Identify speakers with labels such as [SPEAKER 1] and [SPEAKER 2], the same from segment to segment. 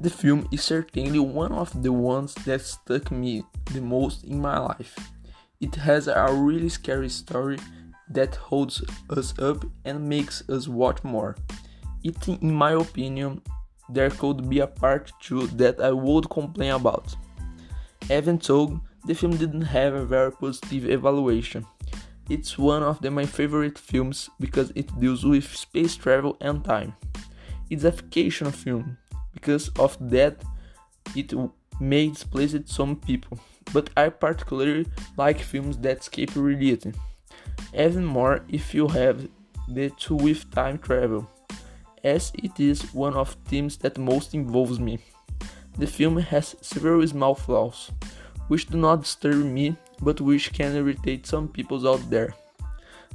[SPEAKER 1] The film is certainly one of the ones that stuck me the most in my life. It has a really scary story that holds us up and makes us watch more. It, in my opinion, there could be a part 2 that I would complain about. Even so, the film didn't have a very positive evaluation. It's one of the, my favorite films because it deals with space travel and time. It's a fiction film because of that it may displease some people, but I particularly like films that escape reality. Even more if you have the two with time travel, as it is one of themes that most involves me. The film has several small flaws, which do not disturb me, but which can irritate some people out there.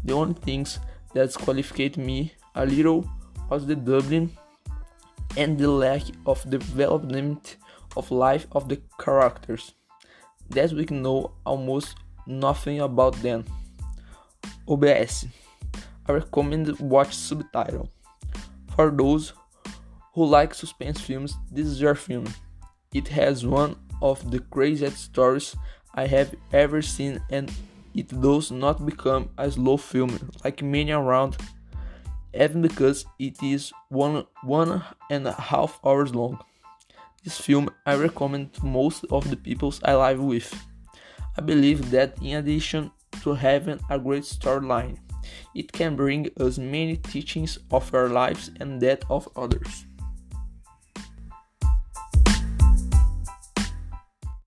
[SPEAKER 1] The only things that disqualified me a little was the dubbing and the lack of development of life of the characters. That we know almost nothing about them. OBS. I recommend watch subtitle. For those who like suspense films, this is your film. It has one of the craziest stories I have ever seen and it does not become a slow film like many around even because it is one one and a half hours long. This film I recommend to most of the people I live with. I believe that in addition to having a great storyline, it can bring us many teachings of our lives and that of others.